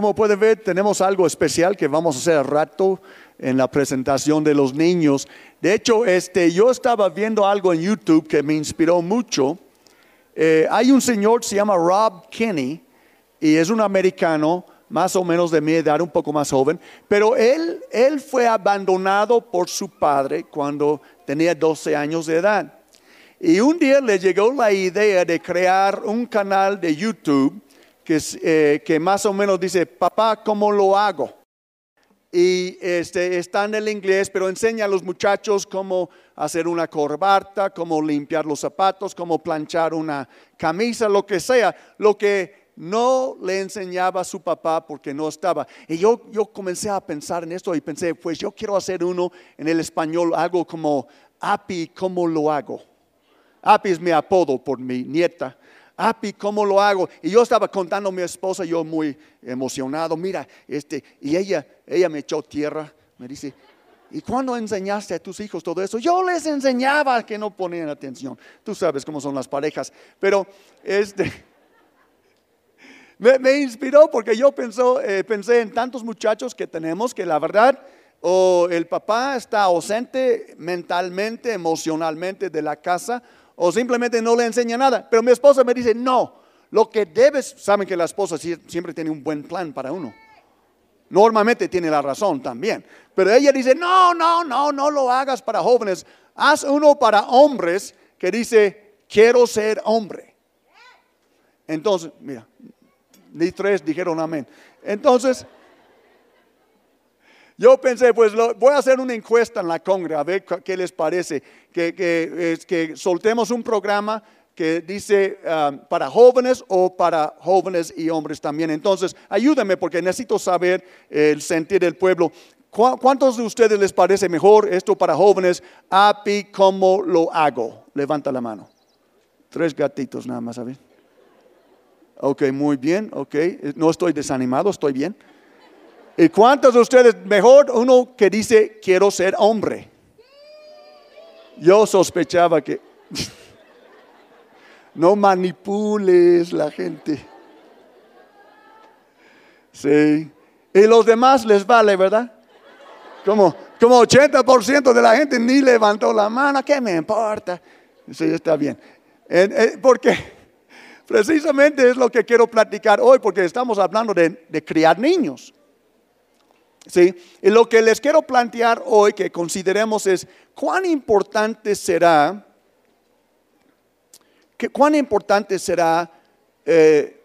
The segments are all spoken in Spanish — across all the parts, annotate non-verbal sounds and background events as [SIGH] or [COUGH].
como puede ver, tenemos algo especial que vamos a hacer al rato en la presentación de los niños. De hecho, este, yo estaba viendo algo en YouTube que me inspiró mucho. Eh, hay un señor, se llama Rob Kinney, y es un americano, más o menos de mi edad, un poco más joven, pero él, él fue abandonado por su padre cuando tenía 12 años de edad. Y un día le llegó la idea de crear un canal de YouTube que, eh, que más o menos dice, papá, ¿cómo lo hago? Y este, está en el inglés, pero enseña a los muchachos cómo hacer una corbata, cómo limpiar los zapatos, cómo planchar una camisa, lo que sea, lo que no le enseñaba a su papá porque no estaba. Y yo, yo comencé a pensar en esto y pensé, pues yo quiero hacer uno en el español, algo como API, ¿cómo lo hago? Api es mi apodo por mi nieta. Api, ¿cómo lo hago? Y yo estaba contando a mi esposa, yo muy emocionado, mira, este, y ella, ella me echó tierra, me dice, ¿y cuándo enseñaste a tus hijos todo eso? Yo les enseñaba que no ponían atención. Tú sabes cómo son las parejas, pero este, me, inspiró porque yo pensó, eh, pensé en tantos muchachos que tenemos que la verdad, o el papá está ausente mentalmente, emocionalmente de la casa, o simplemente no le enseña nada. Pero mi esposa me dice, no, lo que debes, saben que la esposa siempre tiene un buen plan para uno. Normalmente tiene la razón también. Pero ella dice, no, no, no, no lo hagas para jóvenes. Haz uno para hombres que dice, quiero ser hombre. Entonces, mira, ni tres dijeron amén. Entonces, yo pensé, pues voy a hacer una encuesta en la Congre, a ver qué les parece, que, que, soltemos un programa que dice um, para jóvenes o para jóvenes y hombres también. Entonces, ayúdame porque necesito saber el sentir del pueblo. ¿Cuántos de ustedes les parece mejor esto para jóvenes? API, ¿cómo lo hago? Levanta la mano. Tres gatitos nada más, ¿sabes? Ok, muy bien, ok. No estoy desanimado, estoy bien. ¿Y cuántos de ustedes, mejor uno que dice, quiero ser hombre? Yo sospechaba que [LAUGHS] no manipules la gente. Sí. Y los demás les vale, ¿verdad? Como, como 80% de la gente ni levantó la mano, ¿qué me importa? Sí, está bien. Porque precisamente es lo que quiero platicar hoy, porque estamos hablando de criar niños. ¿Sí? Y lo que les quiero plantear hoy que consideremos es cuán importante será, que, cuán importante será eh,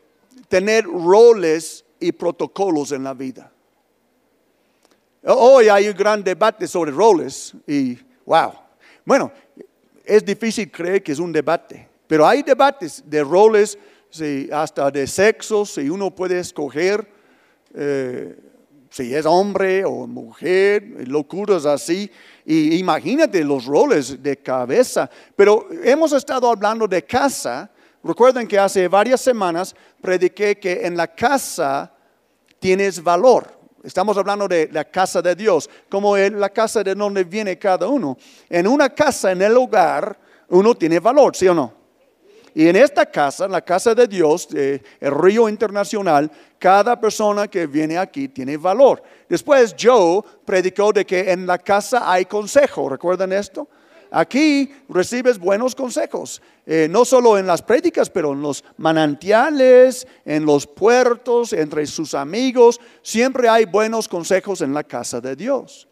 tener roles y protocolos en la vida. Hoy hay un gran debate sobre roles y wow. Bueno, es difícil creer que es un debate, pero hay debates de roles, hasta de sexo, si uno puede escoger. Eh, si es hombre o mujer, locuras así. Y imagínate los roles de cabeza. Pero hemos estado hablando de casa. Recuerden que hace varias semanas prediqué que en la casa tienes valor. Estamos hablando de la casa de Dios, como la casa de donde viene cada uno. En una casa, en el hogar, uno tiene valor, ¿sí o no? Y en esta casa, la casa de Dios, el río internacional, cada persona que viene aquí tiene valor. Después Joe predicó de que en la casa hay consejo. ¿Recuerdan esto? Aquí recibes buenos consejos, eh, no solo en las prédicas, pero en los manantiales, en los puertos, entre sus amigos. Siempre hay buenos consejos en la casa de Dios.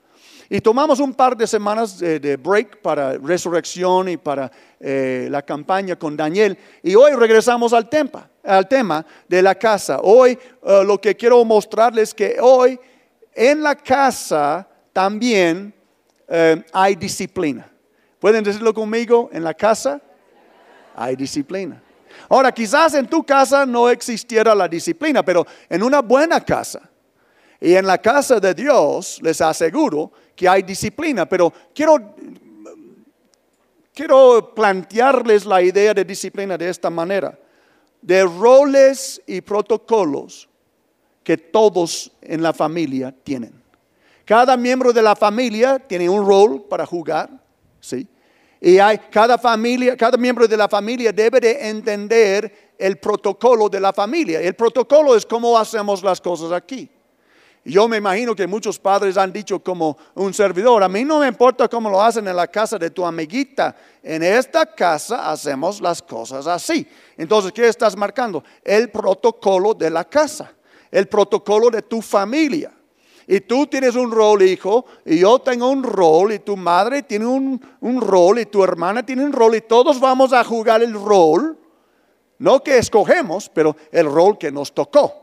Y tomamos un par de semanas de, break para resurrección y para eh, la campaña con Daniel. Y hoy regresamos al tema, al tema de la casa. Hoy eh, lo que quiero mostrarles es que hoy en la casa también eh, hay disciplina. ¿Pueden decirlo conmigo? En la casa hay disciplina. Ahora, quizás en tu casa no existiera la disciplina, pero en una buena casa y en la casa de Dios les aseguro que hay disciplina, pero quiero, quiero plantearles la idea de disciplina de esta manera, de roles y protocolos que todos en la familia tienen. Cada miembro de la familia tiene un rol para jugar, ¿sí? Y hay, cada familia, cada miembro de la familia debe de entender el protocolo de la familia. El protocolo es cómo hacemos las cosas aquí. Yo me imagino que muchos padres han dicho como un servidor, a mí no me importa cómo lo hacen en la casa de tu amiguita, en esta casa hacemos las cosas así. Entonces, ¿qué estás marcando? El protocolo de la casa, el protocolo de tu familia. Y tú tienes un rol, hijo, y yo tengo un rol, y tu madre tiene un, un rol, y tu hermana tiene un rol, y todos vamos a jugar el rol, no que escogemos, pero el rol que nos tocó.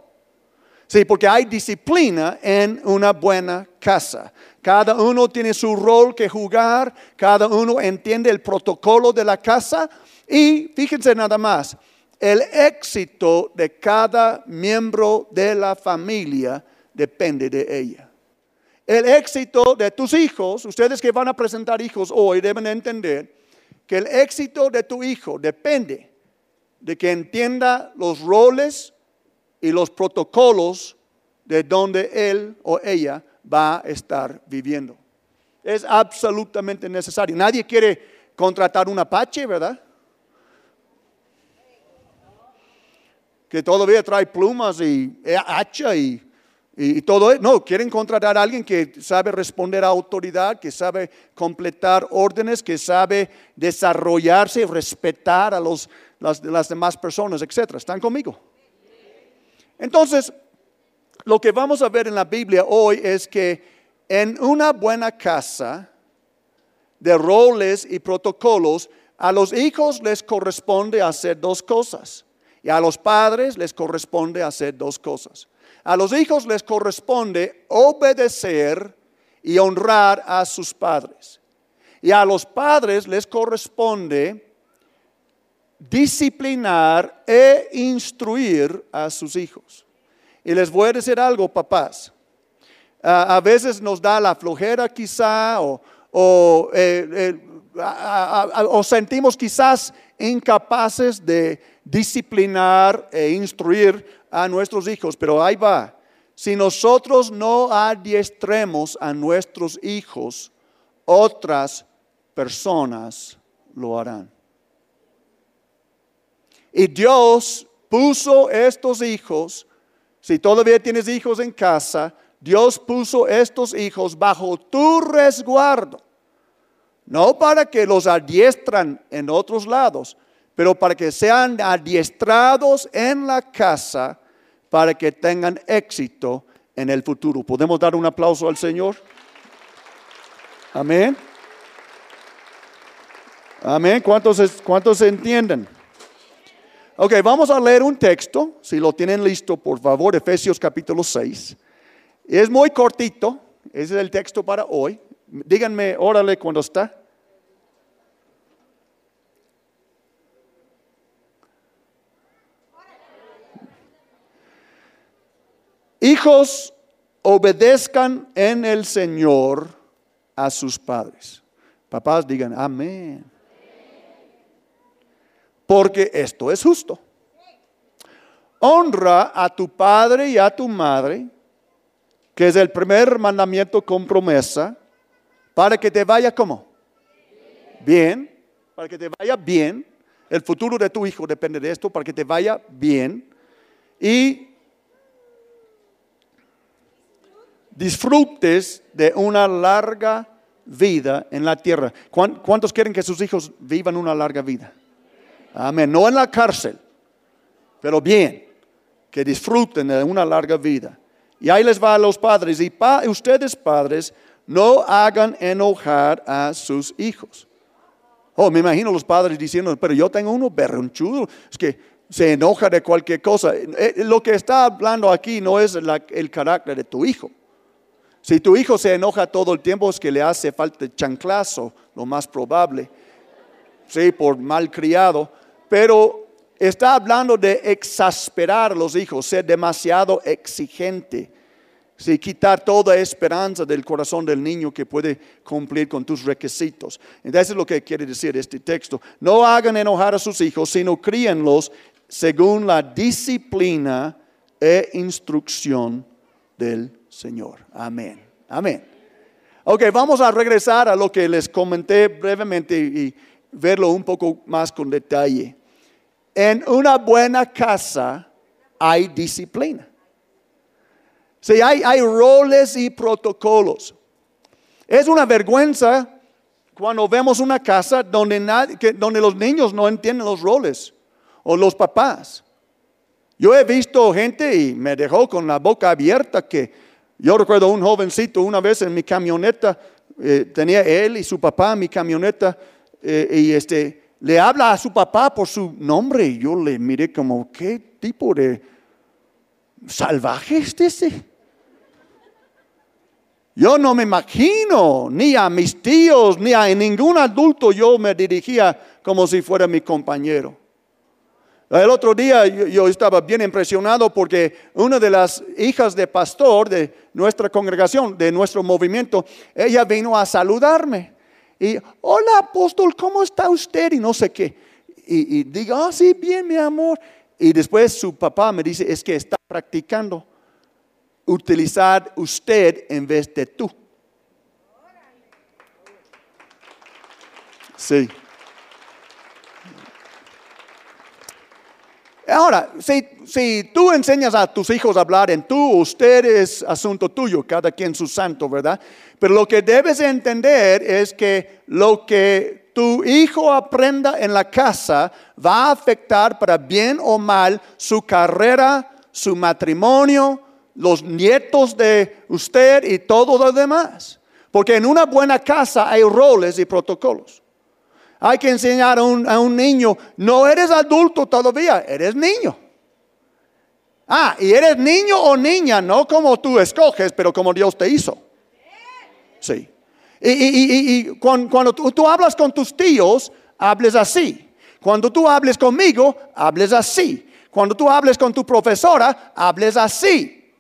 Sí, porque hay disciplina en una buena casa. Cada uno tiene su rol que jugar, cada uno entiende el protocolo de la casa y fíjense nada más, el éxito de cada miembro de la familia depende de ella. El éxito de tus hijos, ustedes que van a presentar hijos hoy deben entender que el éxito de tu hijo depende de que entienda los roles y los protocolos de donde él o ella va a estar viviendo. Es absolutamente necesario. Nadie quiere contratar un apache, ¿verdad? Que todavía trae plumas y hacha y, y, todo eso. No, quieren contratar a alguien que sabe responder a autoridad, que sabe completar órdenes, que sabe desarrollarse respetar a los, las, las demás personas, etc. ¿Están conmigo? Entonces, lo que vamos a ver en la Biblia hoy es que en una buena casa de roles y protocolos, a los hijos les corresponde hacer dos cosas y a los padres les corresponde hacer dos cosas. A los hijos les corresponde obedecer y honrar a sus padres. Y a los padres les corresponde disciplinar e instruir a sus hijos. Y les voy a decir algo, papás. a veces nos da la flojera quizá o, eh, eh, o sentimos quizás incapaces de disciplinar e instruir a nuestros hijos, pero ahí va. Si nosotros no adiestremos a nuestros hijos, otras personas lo harán. Y Dios puso estos hijos, si todavía tienes hijos en casa, Dios puso estos hijos bajo tu resguardo. No para que los adiestran en otros lados, pero para que sean adiestrados en la casa para que tengan éxito en el futuro. ¿Podemos dar un aplauso al Señor? Amén. Amén. ¿Cuántos, cuántos entienden? Ok, vamos a leer un texto, si lo tienen listo, por favor, Efesios capítulo 6. Es muy cortito, ese es el texto para hoy. Díganme, órale cuando está. Hijos, obedezcan en el Señor a sus padres. Papás digan, amén porque esto es justo. Honra a tu padre y a tu madre, que es el primer mandamiento con promesa, para que te vaya como? Bien, para que te vaya bien. El futuro de tu hijo depende de esto, para que te vaya bien. Y disfrutes de una larga vida en la tierra. ¿Cuántos quieren que sus hijos vivan una larga vida? Amén. No en la cárcel, pero bien, que disfruten de una larga vida. Y ahí les va a los padres. Y ustedes padres, no hagan enojar a sus hijos. Oh, me imagino los padres diciendo, pero yo tengo uno berronchudo, es que se enoja de cualquier cosa. Eh, lo que está hablando aquí no es el carácter de tu hijo. Si tu hijo se enoja todo el tiempo es que le hace falta chanclazo, lo más probable. Sí, por mal criado pero está hablando de exasperar a los hijos, ser demasiado exigente. Si quitar toda esperanza del corazón del niño que puede cumplir con tus requisitos. Entonces es lo que quiere decir este texto. No hagan enojar a sus hijos, sino críenlos según la disciplina e instrucción del Señor. Amén. Amén. Ok, vamos a regresar a lo que les comenté brevemente y verlo un poco más con detalle en una buena casa hay disciplina. Sí, hay, roles y protocolos. Es una vergüenza cuando vemos una casa donde, donde los niños no entienden los roles o los papás. Yo he visto gente y me dejó con la boca abierta que yo recuerdo un jovencito una vez en mi camioneta, eh, tenía él y su papá mi camioneta eh, y este, le habla a su papá por su nombre y yo le miré como, ¿qué tipo de salvaje es ese? Yo no me imagino, ni a mis tíos, ni a ningún adulto yo me dirigía como si fuera mi compañero. El otro día yo, estaba bien impresionado porque una de las hijas de pastor de nuestra congregación, de nuestro movimiento, ella vino a saludarme. Y, hola apóstol, ¿cómo está usted? Y no sé qué. Y, y digo, ah, sí, bien, mi amor. Y después su papá me dice, es que está practicando utilizar usted en vez de tú. Sí. Ahora, si, tú enseñas a tus hijos a hablar en tú, usted es asunto tuyo, cada quien su santo, ¿verdad? Pero lo que debes entender es que lo que tu hijo aprenda en la casa va a afectar para bien o mal su carrera, su matrimonio, los nietos de usted y todo lo demás. Porque en una buena casa hay roles y protocolos. Hay que enseñar a un, niño, no eres adulto todavía, eres niño. Ah, y eres niño o niña, no como tú escoges, pero como Dios te hizo. Sí. Y, cuando, tú, hablas con tus tíos, hables así. Cuando tú hables conmigo, hables así. Cuando tú hables con tu profesora, hables así.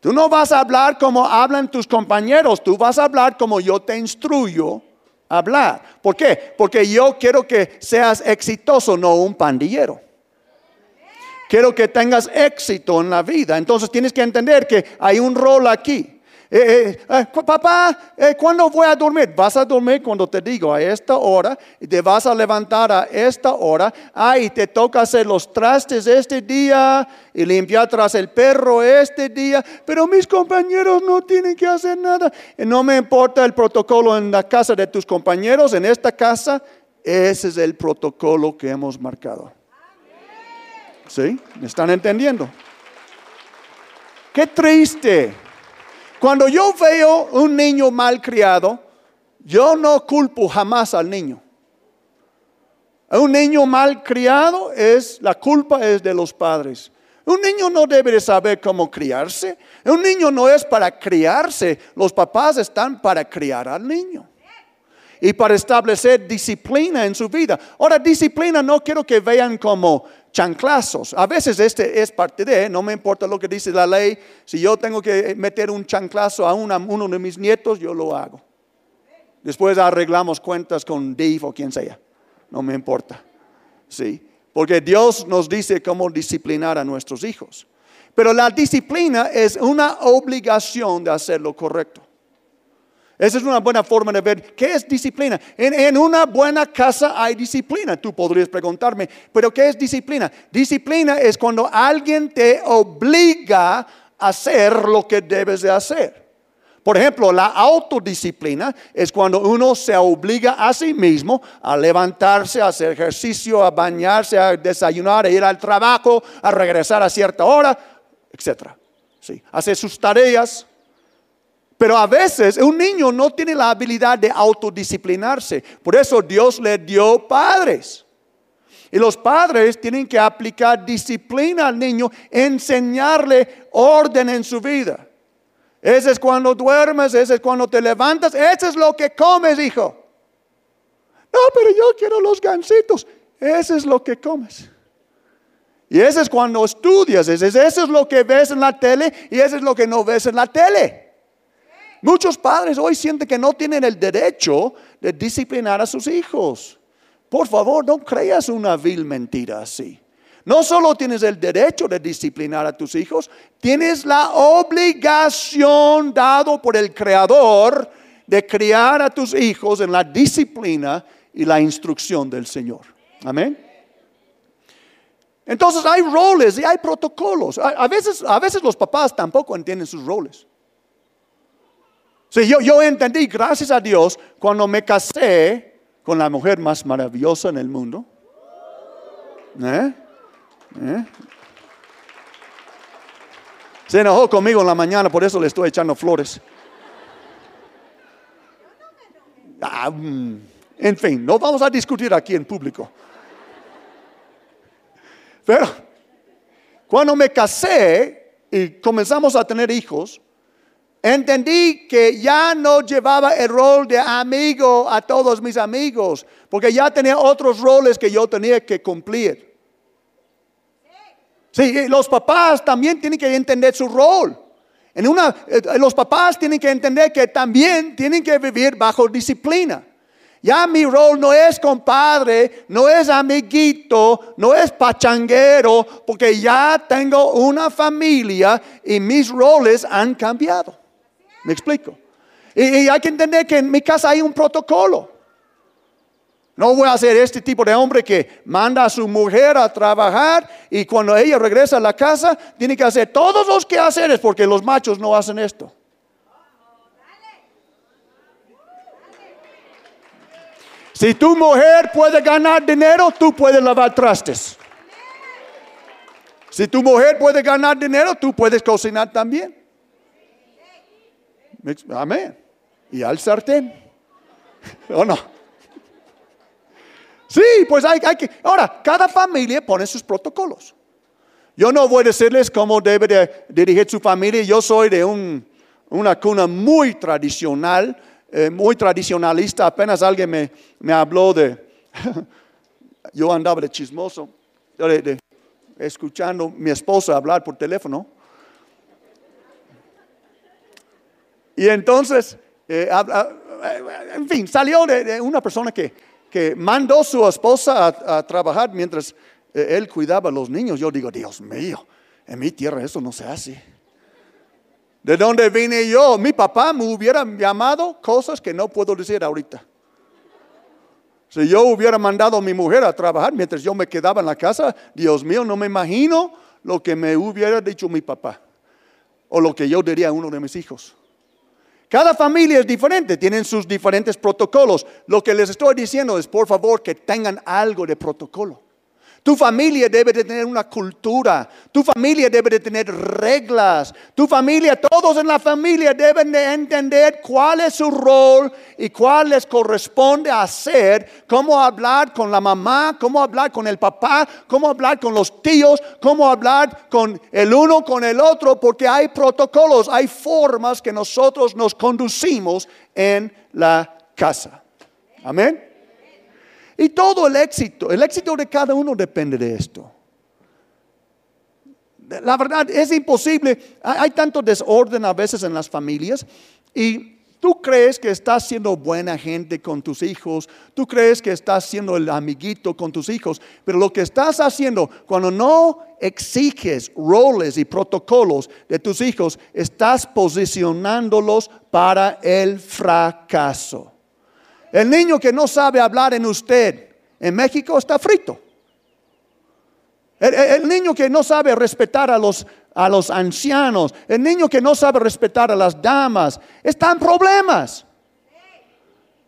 Tú no vas a hablar como hablan tus compañeros, tú vas a hablar como yo te instruyo hablar. ¿Por qué? Porque yo quiero que seas exitoso, no un pandillero. Quiero que tengas éxito en la vida. Entonces tienes que entender que hay un rol aquí. Eh, eh, eh, papá, ¿cuándo voy a dormir? Vas a dormir cuando te digo a esta hora te vas a levantar a esta hora. Ay, te toca hacer los trastes este día y limpiar tras el perro este día. Pero mis compañeros no tienen que hacer nada. no me importa el protocolo en la casa de tus compañeros, en esta casa, ese es el protocolo que hemos marcado. ¿Sí? ¿Me están entendiendo? Qué triste cuando yo veo un niño mal criado, yo no culpo jamás al niño. Un niño mal criado es la culpa es de los padres. Un niño no debe de saber cómo criarse. Un niño no es para criarse. Los papás están para criar al niño y para establecer disciplina en su vida. Ahora, disciplina no quiero que vean como chanclazos. A veces este es parte de, no me importa lo que dice la ley, si yo tengo que meter un chanclazo a uno de mis nietos, yo lo hago. Después arreglamos cuentas con Dave o quien sea, no me importa. Sí, porque Dios nos dice cómo disciplinar a nuestros hijos. Pero la disciplina es una obligación de hacer lo correcto. Esa es una buena forma de ver qué es disciplina. En, una buena casa hay disciplina. Tú podrías preguntarme, pero ¿qué es disciplina? Disciplina es cuando alguien te obliga a hacer lo que debes de hacer. Por ejemplo, la autodisciplina es cuando uno se obliga a sí mismo a levantarse, a hacer ejercicio, a bañarse, a desayunar, a ir al trabajo, a regresar a cierta hora, etc. Sí, hacer sus tareas. Pero a veces un niño no tiene la habilidad de autodisciplinarse. Por eso Dios le dio padres. Y los padres tienen que aplicar disciplina al niño, enseñarle orden en su vida. Ese es cuando duermes, ese es cuando te levantas, ese es lo que comes, hijo. No, pero yo quiero los gansitos. Ese es lo que comes. Y ese es cuando estudias, ese, ese es lo que ves en la tele y ese es lo que no ves en la tele. Muchos padres hoy sienten que no tienen el derecho de disciplinar a sus hijos. Por favor, no creas una vil mentira así. No solo tienes el derecho de disciplinar a tus hijos, tienes la obligación dado por el Creador de criar a tus hijos en la disciplina y la instrucción del Señor. Amén. Entonces hay roles y hay protocolos. A, veces, a veces los papás tampoco entienden sus roles. Sí, yo, yo entendí, gracias a Dios, cuando me casé con la mujer más maravillosa en el mundo. ¿Eh? ¿Eh? Se enojó conmigo en la mañana, por eso le estoy echando flores. Ah, mm, en fin, no vamos a discutir aquí en público. Pero cuando me casé y comenzamos a tener hijos, entendí que ya no llevaba el rol de amigo a todos mis amigos, porque ya tenía otros roles que yo tenía que cumplir. Sí, los papás también tienen que entender su rol. En una, eh, los papás tienen que entender que también tienen que vivir bajo disciplina. Ya mi rol no es compadre, no es amiguito, no es pachanguero, porque ya tengo una familia y mis roles han cambiado. ¿Me explico? y hay que entender que en mi casa hay un protocolo. No voy a ser este tipo de hombre que manda a su mujer a trabajar y cuando ella regresa a la casa tiene que hacer todos los quehaceres porque los machos no hacen esto. Si tu mujer puede ganar dinero, tú puedes lavar trastes. Si tu mujer puede ganar dinero, tú puedes cocinar también. Amén. Y al sartén. ¿O no? Sí, pues hay, que... Ahora, cada familia pone sus protocolos. Yo no voy a decirles cómo debe de dirigir su familia. Yo soy de una cuna muy tradicional, eh, muy tradicionalista. Apenas alguien me, habló de... [LAUGHS] yo andaba de chismoso, escuchando a mi esposa hablar por teléfono. Y entonces, eh, en fin, salió de una persona que mandó su esposa a, trabajar mientras eh, él cuidaba a los niños. Yo digo, Dios mío, en mi tierra eso no se hace. ¿De dónde vine yo? Mi papá me hubiera llamado cosas que no puedo decir ahorita. Si yo hubiera mandado a mi mujer a trabajar mientras yo me quedaba en la casa, Dios mío, no me imagino lo que me hubiera dicho mi papá o lo que yo diría a uno de mis hijos. Cada familia es diferente, tienen sus diferentes protocolos. Lo que les estoy diciendo es, por favor, que tengan algo de protocolo. Tu familia debe de tener una cultura, tu familia debe de tener reglas, tu familia, todos en la familia deben de entender cuál es su rol y cuál les corresponde hacer, cómo hablar con la mamá, cómo hablar con el papá, cómo hablar con los tíos, cómo hablar con el uno, con el otro, porque hay protocolos, hay formas que nosotros nos conducimos en la casa. Amén. Y todo el éxito, el éxito de cada uno depende de esto. La verdad es imposible, hay tanto desorden a veces en las familias y tú crees que estás siendo buena gente con tus hijos, tú crees que estás siendo el amiguito con tus hijos, pero lo que estás haciendo cuando no exiges roles y protocolos de tus hijos, estás posicionándolos para el fracaso. El niño que no sabe hablar en usted en México está frito. El, niño que no sabe respetar a los, a los ancianos, el niño que no sabe respetar a las damas, está en problemas.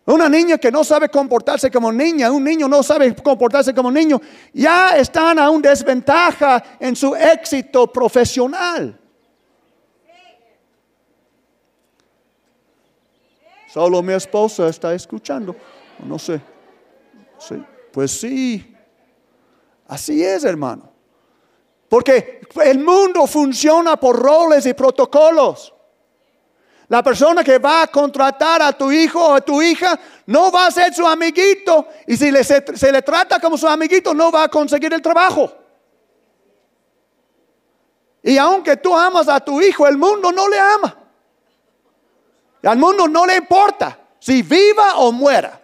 Una niña que no sabe comportarse como niña, un niño no sabe comportarse como niño, ya están a una desventaja en su éxito profesional. Solo mi esposa está escuchando. No sé. Pues sí. Así es, hermano. Porque el mundo funciona por roles y protocolos. La persona que va a contratar a tu hijo o a tu hija no va a ser su amiguito. Y si se le trata como su amiguito, no va a conseguir el trabajo. Y aunque tú amas a tu hijo, el mundo no le ama. Al mundo no le importa si viva o muera.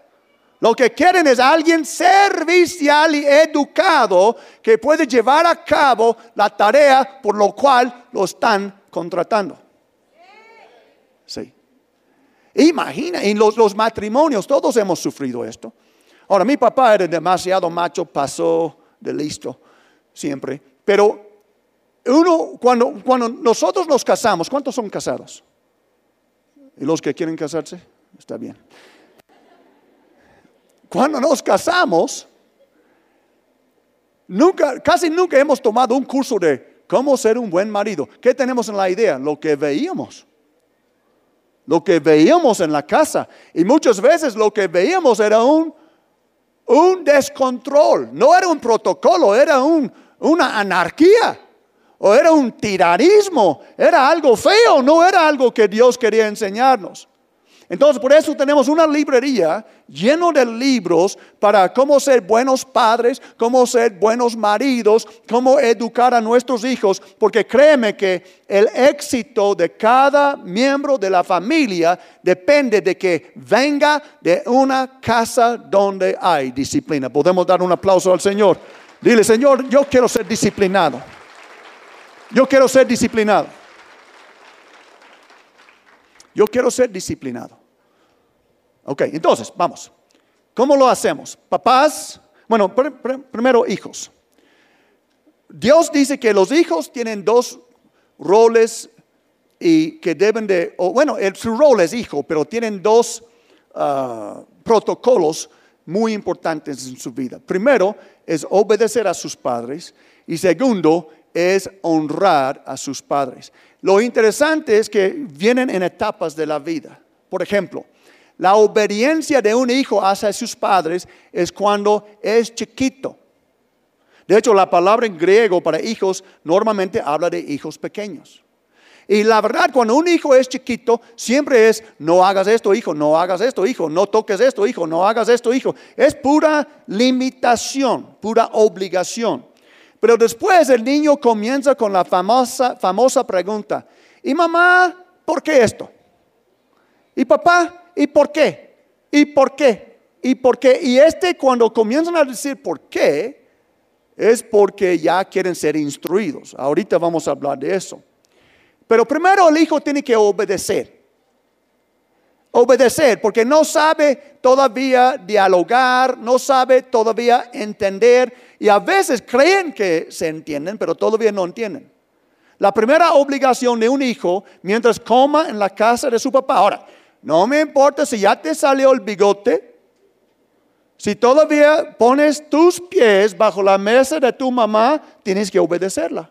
Lo que quieren es alguien servicial y educado que puede llevar a cabo la tarea por lo cual lo están contratando. Sí. Imagina, en los, los matrimonios todos hemos sufrido esto. Ahora, mi papá era demasiado macho, pasó de listo. siempre, pero uno, cuando, cuando nosotros nos casamos, ¿cuántos son casados? ¿Y los que quieren casarse? Está bien. Cuando nos casamos, nunca, casi nunca hemos tomado un curso de cómo ser un buen marido. ¿Qué tenemos en la idea? Lo que veíamos. Lo que veíamos en la casa. Y muchas veces lo que veíamos era un, un descontrol. No era un protocolo, era un, una anarquía. O era un tiranismo. Era algo feo, no era algo que Dios quería enseñarnos. Entonces, por eso tenemos una librería lleno de libros para cómo ser buenos padres, cómo ser buenos maridos, cómo educar a nuestros hijos, porque créeme que el éxito de cada miembro de la familia depende de que venga de una casa donde hay disciplina. Podemos dar un aplauso al Señor. Dile, Señor, yo quiero ser disciplinado. Yo quiero ser disciplinado. Yo quiero ser disciplinado. Ok, entonces, vamos. ¿Cómo lo hacemos? Papás, bueno, primero hijos. Dios dice que los hijos tienen dos roles y que deben de, bueno, su rol es hijo, pero tienen dos ah, protocolos muy importantes en su vida. Primero es obedecer a sus padres y segundo es honrar a sus padres. Lo interesante es que vienen en etapas de la vida. Por ejemplo, la obediencia de un hijo hacia sus padres es cuando es chiquito. De hecho, la palabra en griego para hijos normalmente habla de hijos pequeños. Y la verdad, cuando un hijo es chiquito, siempre es, no hagas esto, hijo, no hagas esto, hijo, no toques esto, hijo, no hagas esto, hijo. Es pura limitación, pura obligación. Pero después el niño comienza con la famosa, famosa pregunta, ¿y mamá, por qué esto? ¿Y papá, y por qué? ¿Y por qué? ¿Y por qué? Y este cuando comienzan a decir por qué, es porque ya quieren ser instruidos. Ahorita vamos a hablar de eso. Pero primero el hijo tiene que obedecer. Obedecer, porque no sabe todavía dialogar, no sabe todavía entender y a veces creen que se entienden, pero todavía no entienden. La primera obligación de un hijo, mientras coma en la casa de su papá, ahora, no me importa si ya te salió el bigote, si todavía pones tus pies bajo la mesa de tu mamá, tienes que obedecerla.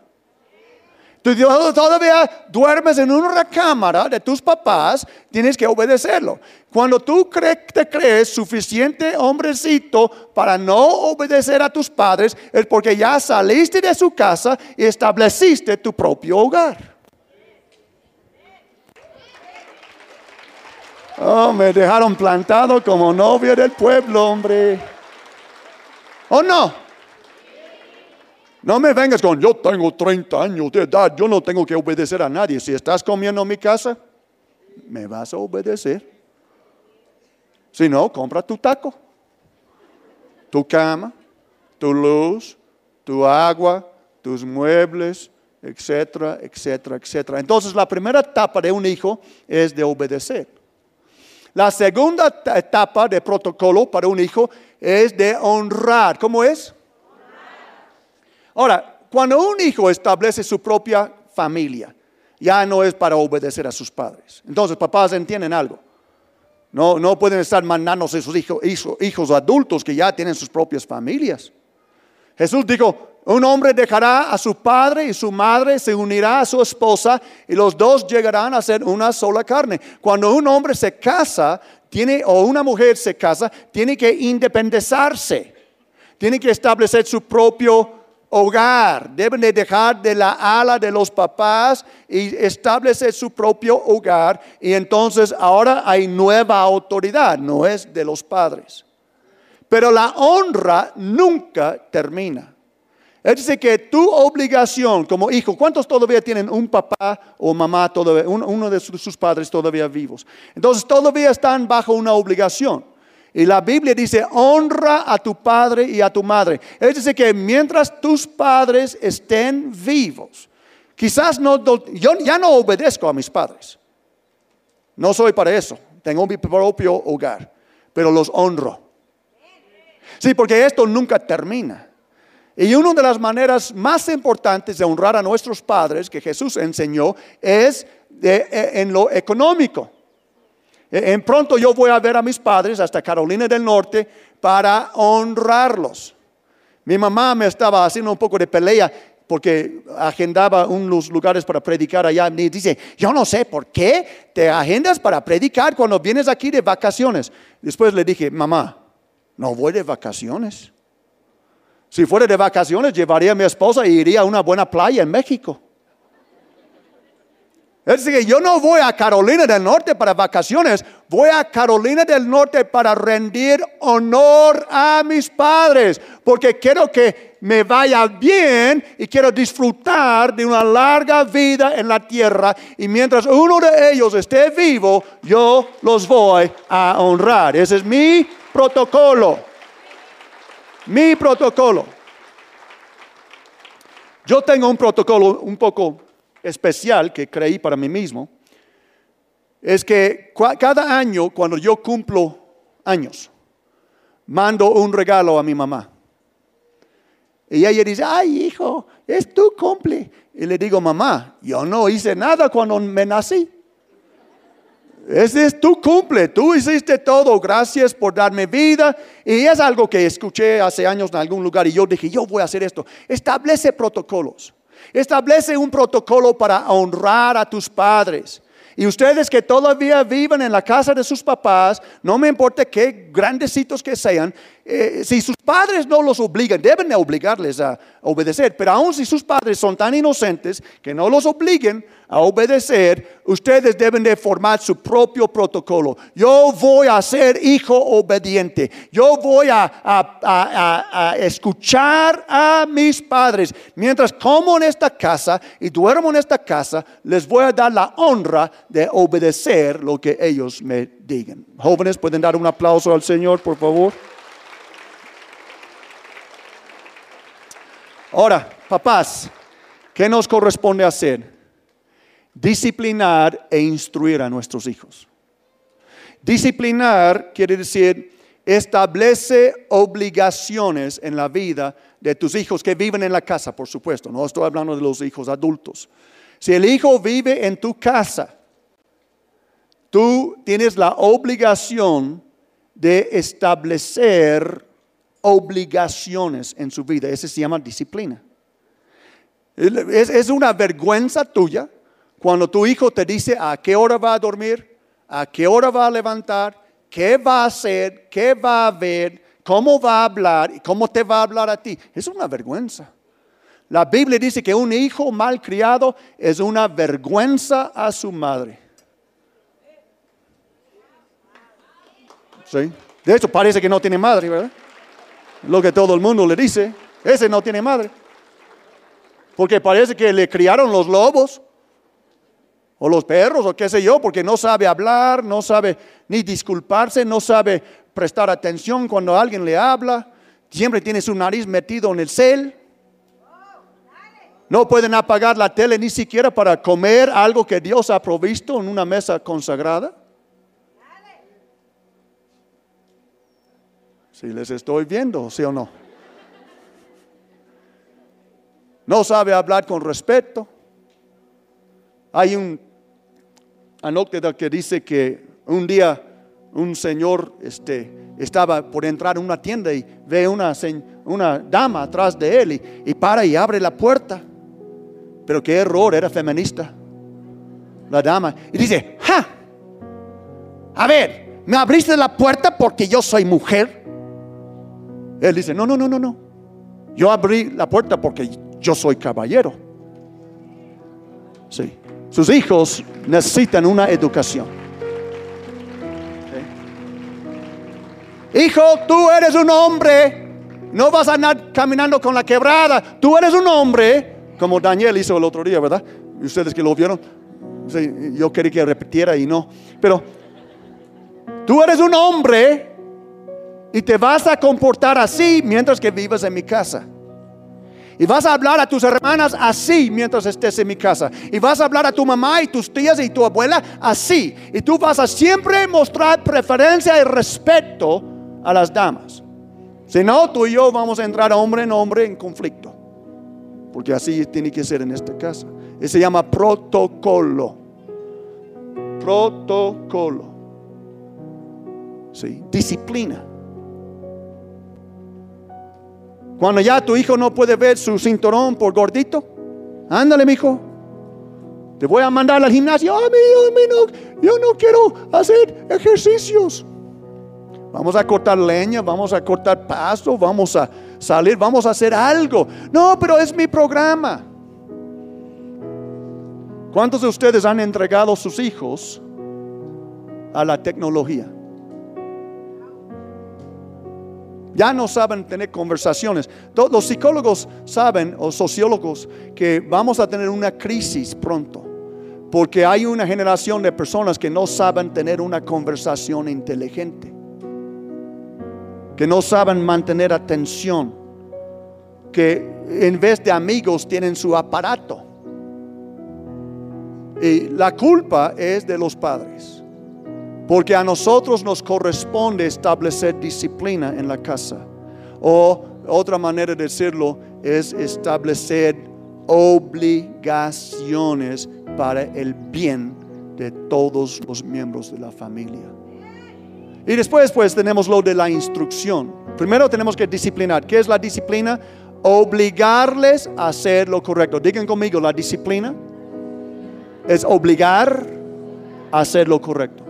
Tú todavía duermes en una recámara de tus papás, tienes que obedecerlo. Cuando tú te crees suficiente hombrecito para no obedecer a tus padres, es porque ya saliste de su casa y estableciste tu propio hogar. Oh, me dejaron plantado como novio del pueblo, hombre. ¿O no? No me vengas con, yo tengo 30 años de edad, yo no tengo que obedecer a nadie. Si estás comiendo en mi casa, me vas a obedecer. Si no, compra tu taco, tu cama, tu luz, tu agua, tus muebles, etcétera, etcétera, etcétera. Entonces la primera etapa de un hijo es de obedecer. La segunda etapa de protocolo para un hijo es de honrar. ¿Cómo es? Ahora, cuando un hijo establece su propia familia, ya no es para obedecer a sus padres. Entonces, papás entienden algo. No, no pueden estar mandándose sus hijos, hijos adultos que ya tienen sus propias familias. Jesús dijo, un hombre dejará a su padre y su madre, se unirá a su esposa y los dos llegarán a ser una sola carne. Cuando un hombre se casa, tiene, o una mujer se casa, tiene que independizarse, tiene que establecer su propio hogar, deben de dejar de la ala de los papás y establecer su propio hogar. Y entonces ahora hay nueva autoridad, no es de los padres. Pero la honra nunca termina. Es decir, que tu obligación como hijo, ¿cuántos todavía tienen un papá o mamá, todavía, uno de sus padres todavía vivos? Entonces todavía están bajo una obligación. Y la Biblia dice, honra a tu padre y a tu madre. Es decir, que mientras tus padres estén vivos, quizás no, yo ya no obedezco a mis padres. No soy para eso. Tengo mi propio hogar, pero los honro. Sí, porque esto nunca termina. Y una de las maneras más importantes de honrar a nuestros padres que Jesús enseñó es e, en lo económico. E, en pronto yo voy a ver a mis padres hasta Carolina del Norte para honrarlos. Mi mamá me estaba haciendo un poco de pelea porque agendaba unos lugares para predicar allá. Dice, yo no sé por qué te agendas para predicar cuando vienes aquí de vacaciones. Después le dije, mamá, no voy de vacaciones. Si fuera de vacaciones, llevaría a mi esposa y iría a una buena playa en México. Es decir, yo no voy a Carolina del Norte para vacaciones, voy a Carolina del Norte para rendir honor a mis padres, porque quiero que me vaya bien y quiero disfrutar de una larga vida en la tierra. Y mientras uno de ellos esté vivo, yo los voy a honrar. Ese es mi protocolo. Mi protocolo. Yo tengo un protocolo un poco especial que creí para mí mismo. Es que cada año, cuando yo cumplo años, mando un regalo a mi mamá. Y ella dice, ay hijo, es tu cumple. Y le digo, mamá, yo no hice nada cuando me nací. Ese es tu cumple, tú hiciste todo, gracias por darme vida. Y es algo que escuché hace años en algún lugar y yo dije, yo voy a hacer esto. Establece protocolos. Establece un protocolo para honrar a tus padres. Y ustedes que todavía viven en la casa de sus papás, no me importa qué grandecitos que sean, eh, si sus padres no los obligan, deben de obligarles a obedecer, pero aun si sus padres son tan inocentes que no los obliguen a obedecer, ustedes deben de formar su propio protocolo. Yo voy a ser hijo obediente, yo voy a, a escuchar a mis padres. Mientras como en esta casa y duermo en esta casa, les voy a dar la honra de obedecer lo que ellos me digan. Jóvenes, pueden dar un aplauso al Señor, por favor. Ahora, papás, ¿qué nos corresponde hacer? Disciplinar e instruir a nuestros hijos. Disciplinar quiere decir establece obligaciones en la vida de tus hijos que viven en la casa, por supuesto. No estoy hablando de los hijos adultos. Si el hijo vive en tu casa, tú tienes la obligación de establecer obligaciones en su vida. Ese se llama disciplina. Es, una vergüenza tuya cuando tu hijo te dice a qué hora va a dormir, a qué hora va a levantar, qué va a hacer, qué va a ver, cómo va a hablar y cómo te va a hablar a ti. Es una vergüenza. La Biblia dice que un hijo mal criado es una vergüenza a su madre. ¿Sí? De hecho, parece que no tiene madre, ¿verdad? Lo que todo el mundo le dice. Ese no tiene madre. Porque parece que le criaron los lobos o los perros o qué sé yo, porque no sabe hablar, no sabe ni disculparse, no sabe prestar atención cuando alguien le habla, siempre tiene su nariz metido en el cel. No pueden apagar la tele ni siquiera para comer algo que Dios ha provisto en una mesa consagrada. Si les estoy viendo, ¿sí o no? No sabe hablar con respeto. Hay un anécdota que dice que un día un señor este, estaba por entrar en una tienda y ve una, una dama atrás de él y, y para y abre la puerta. Pero qué error, era feminista. La dama. Y dice, ¡ja! A ver, me abriste la puerta porque yo soy mujer. Él dice, no, no, no, no, no. Yo abrí la puerta porque yo soy caballero. Sí. Sus hijos necesitan una educación. Hijo, tú eres un hombre. No vas a andar caminando con la quebrada. Tú eres un hombre, como Daniel hizo el otro día, ¿verdad? Ustedes que lo vieron. yo quería que repitiera y no. Pero tú eres un hombre y te vas a comportar así mientras que vivas en mi casa. Y vas a hablar a tus hermanas así mientras estés en mi casa. Y vas a hablar a tu mamá y tus tías y tu abuela así. Y tú vas a siempre mostrar preferencia y respeto a las damas. Si no, tú y yo vamos a entrar hombre en hombre en conflicto. Porque así tiene que ser en esta casa. Eso se llama protocolo. Protocolo. Sí, disciplina. Cuando ya tu hijo no puede ver su cinturón por gordito, ándale, mi hijo. Te voy a mandar al gimnasio. A mí, no, yo no quiero hacer ejercicios. Vamos a cortar leña, vamos a cortar pasto, vamos a salir, vamos a hacer algo. No, pero es mi programa. ¿Cuántos de ustedes han entregado sus hijos a la tecnología? Ya no saben tener conversaciones. Los psicólogos saben, o sociólogos, que vamos a tener una crisis pronto. Porque hay una generación de personas que no saben tener una conversación inteligente que no saben mantener atención, que en vez de amigos tienen su aparato. Y la culpa es de los padres, porque a nosotros nos corresponde establecer disciplina en la casa. O otra manera de decirlo es establecer obligaciones para el bien de todos los miembros de la familia. Y después pues tenemos lo de la instrucción. Primero tenemos que disciplinar. ¿Qué es la disciplina? Obligarles a hacer lo correcto. Digan conmigo, la disciplina es obligar a hacer lo correcto.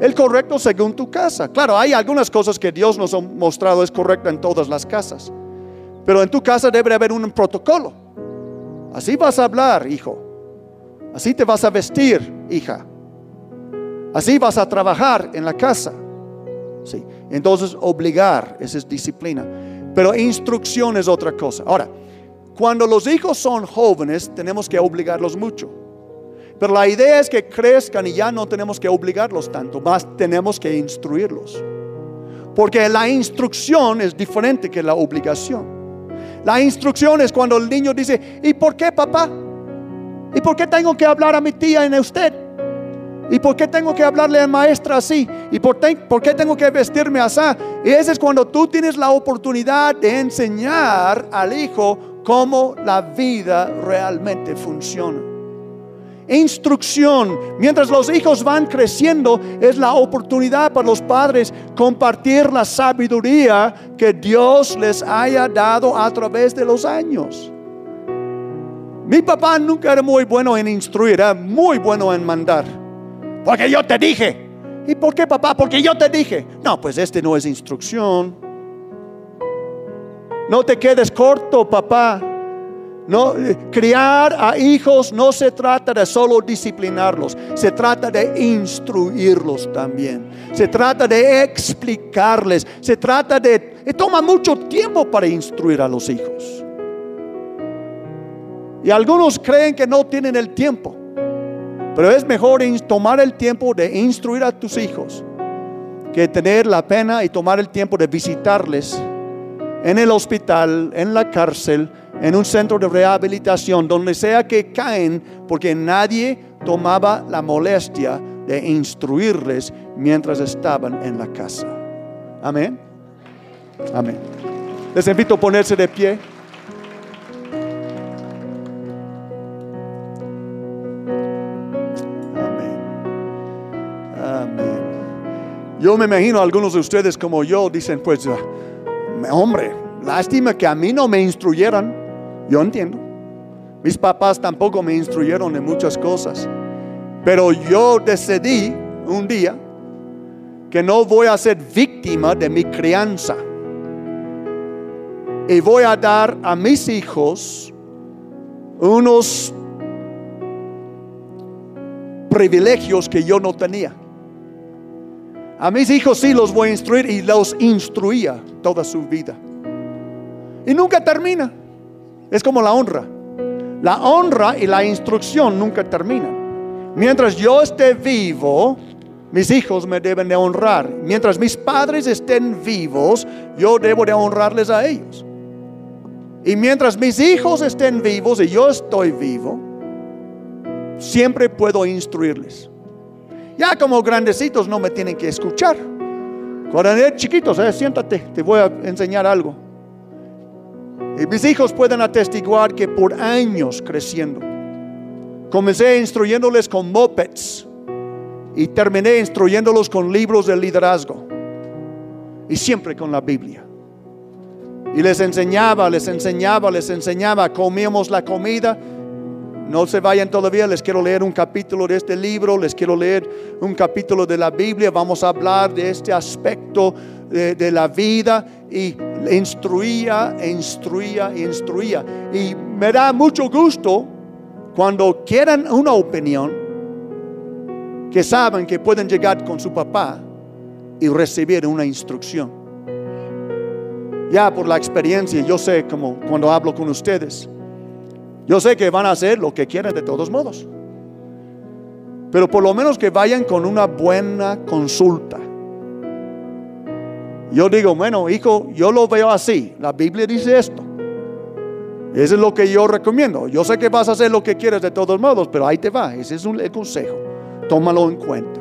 El correcto según tu casa. Claro, hay algunas cosas que Dios nos ha mostrado es correcto en todas las casas. Pero en tu casa debe haber un protocolo. Así vas a hablar, hijo. Así te vas a vestir, hija. Así vas a trabajar en la casa. Sí. Entonces, obligar, esa es disciplina. Pero instrucción es otra cosa. Ahora, cuando los hijos son jóvenes, tenemos que obligarlos mucho. Pero la idea es que crezcan y ya no tenemos que obligarlos tanto, más tenemos que instruirlos. Porque la instrucción es diferente que la obligación. La instrucción es cuando el niño dice, ¿y por qué papá? ¿Y por qué tengo que hablar a mi tía en usted? ¿Y por qué tengo que hablarle al maestro así? ¿Y por, qué tengo que vestirme así? Y ese es cuando tú tienes la oportunidad de enseñar al hijo cómo la vida realmente funciona. Instrucción. Mientras los hijos van creciendo, es la oportunidad para los padres compartir la sabiduría que Dios les haya dado a través de los años. Mi papá nunca era muy bueno en instruir, era muy bueno en mandar. Porque yo te dije. ¿Y por qué, papá? Porque yo te dije. No, pues este no es instrucción. No te quedes corto, papá. No, criar a hijos no se trata de solo disciplinarlos, se trata de instruirlos también. Se trata de explicarles, se trata de... Toma mucho tiempo para instruir a los hijos. Y algunos creen que no tienen el tiempo. Pero es mejor tomar el tiempo de instruir a tus hijos que tener la pena y tomar el tiempo de visitarles en el hospital, en la cárcel, en un centro de rehabilitación, donde sea que caen, porque nadie tomaba la molestia de instruirles mientras estaban en la casa. Amén. Amén. Les invito a ponerse de pie. Yo me imagino algunos de ustedes como yo dicen, pues, ah, hombre, lástima que a mí no me instruyeran. Yo entiendo. Mis papás tampoco me instruyeron en muchas cosas. Pero yo decidí un día que no voy a ser víctima de mi crianza. Y voy a dar a mis hijos unos privilegios que yo no tenía. A mis hijos sí los voy a instruir y los instruía toda su vida. Y nunca termina. Es como la honra. La honra y la instrucción nunca terminan. Mientras yo esté vivo, mis hijos me deben de honrar. Mientras mis padres estén vivos, yo debo de honrarles a ellos. Y mientras mis hijos estén vivos y yo estoy vivo, siempre puedo instruirles. Ya como grandecitos no me tienen que escuchar. Cuando eres chiquitos, siéntate, te voy a enseñar algo. Y mis hijos pueden atestiguar que por años creciendo, comencé instruyéndoles con mopeds y terminé instruyéndolos con libros de liderazgo y siempre con la Biblia. Y les enseñaba, les enseñaba, les enseñaba, comíamos la comida. No se vayan todavía, les quiero leer un capítulo de este libro, les quiero leer un capítulo de la Biblia, vamos a hablar de este aspecto de, de la vida y instruía, instruía, instruía. Y me da mucho gusto cuando quieran una opinión, que saben que pueden llegar con su papá y recibir una instrucción. Ya por la experiencia, yo sé como cuando hablo con ustedes, yo sé que van a hacer lo que quieren de todos modos. Pero por lo menos que vayan con una buena consulta. Yo digo, bueno, hijo, yo lo veo así. La Biblia dice esto. Eso es lo que yo recomiendo. Yo sé que vas a hacer lo que quieres de todos modos, pero ahí te va. Ese es un consejo. Tómalo en cuenta.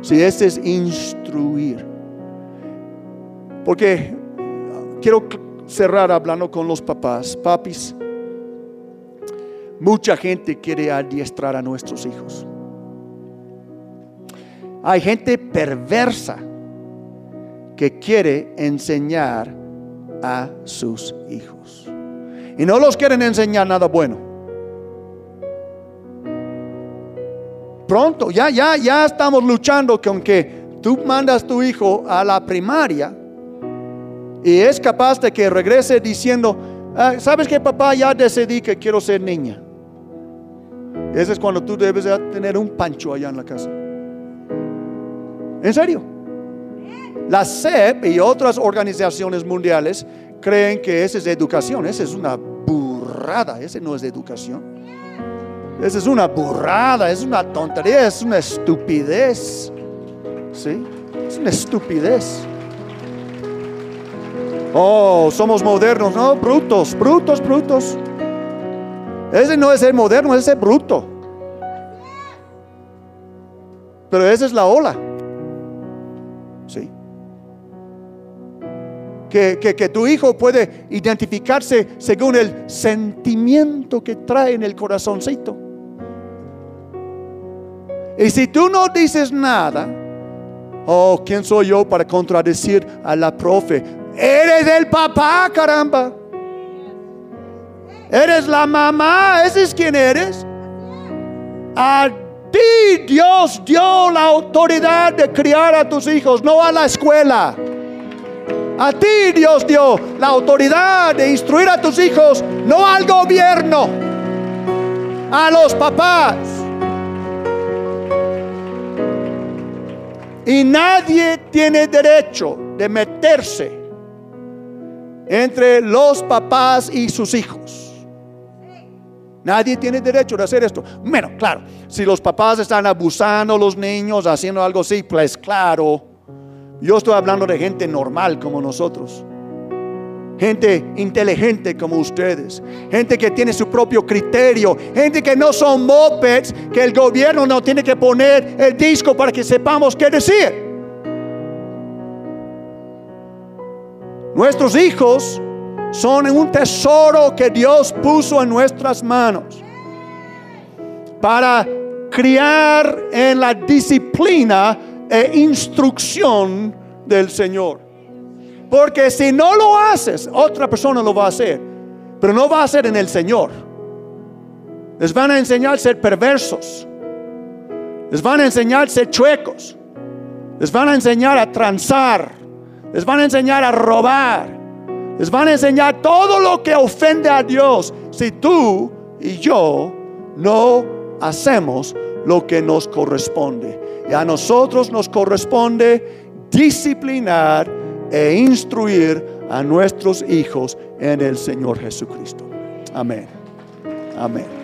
Si este es instruir. Porque quiero cerrar hablando con los papás. Papis, mucha gente quiere adiestrar a nuestros hijos. Hay gente perversa que quiere enseñar a sus hijos. Y no los quieren enseñar nada bueno. Pronto, ya, ya, ya estamos luchando con que tú mandas tu hijo a la primaria y es capaz de que regrese diciendo, ah, ¿sabes que papá ya decidí que quiero ser niña? Ese es cuando tú debes tener un pancho allá en la casa. ¿En serio? La CEP y otras organizaciones mundiales creen que esa es educación. Esa es una burrada. Esa no es educación. Esa es una burrada, es una tontería, es una estupidez. ¿Sí? Es una estupidez. Oh, somos modernos. No, brutos, brutos, brutos. Ese no es el moderno, ese es bruto. Pero esa es la ola. ¿Sí? Que, tu hijo puede identificarse según el sentimiento que trae en el corazoncito. Y si tú no dices nada, oh, ¿quién soy yo para contradecir a la profe? Eres el papá, caramba. Eres la mamá, ese es quien eres. A ti Dios dio la autoridad de criar a tus hijos, no a la escuela. A ti Dios dio la autoridad de instruir a tus hijos, no al gobierno, a los papás. Y nadie tiene derecho de meterse entre los papás y sus hijos. Nadie tiene derecho de hacer esto. Bueno, claro, si los papás están abusando los niños, haciendo algo así, pues claro, yo estoy hablando de gente normal como nosotros. Gente inteligente como ustedes. Gente que tiene su propio criterio. Gente que no son mopeds, que el gobierno no tiene que poner el disco para que sepamos qué decir. Nuestros hijos son un tesoro que Dios puso en nuestras manos para criar en la disciplina e instrucción del Señor. Porque si no lo haces, otra persona lo va a hacer, pero no va a ser en el Señor. Les van a enseñar a ser perversos. Les van a enseñar a ser chuecos. Les van a enseñar a transar. Les van a enseñar a robar. Les van a enseñar todo lo que ofende a Dios si tú y yo no hacemos lo que nos corresponde. Y a nosotros nos corresponde disciplinar e instruir a nuestros hijos en el Señor Jesucristo. Amén. Amén.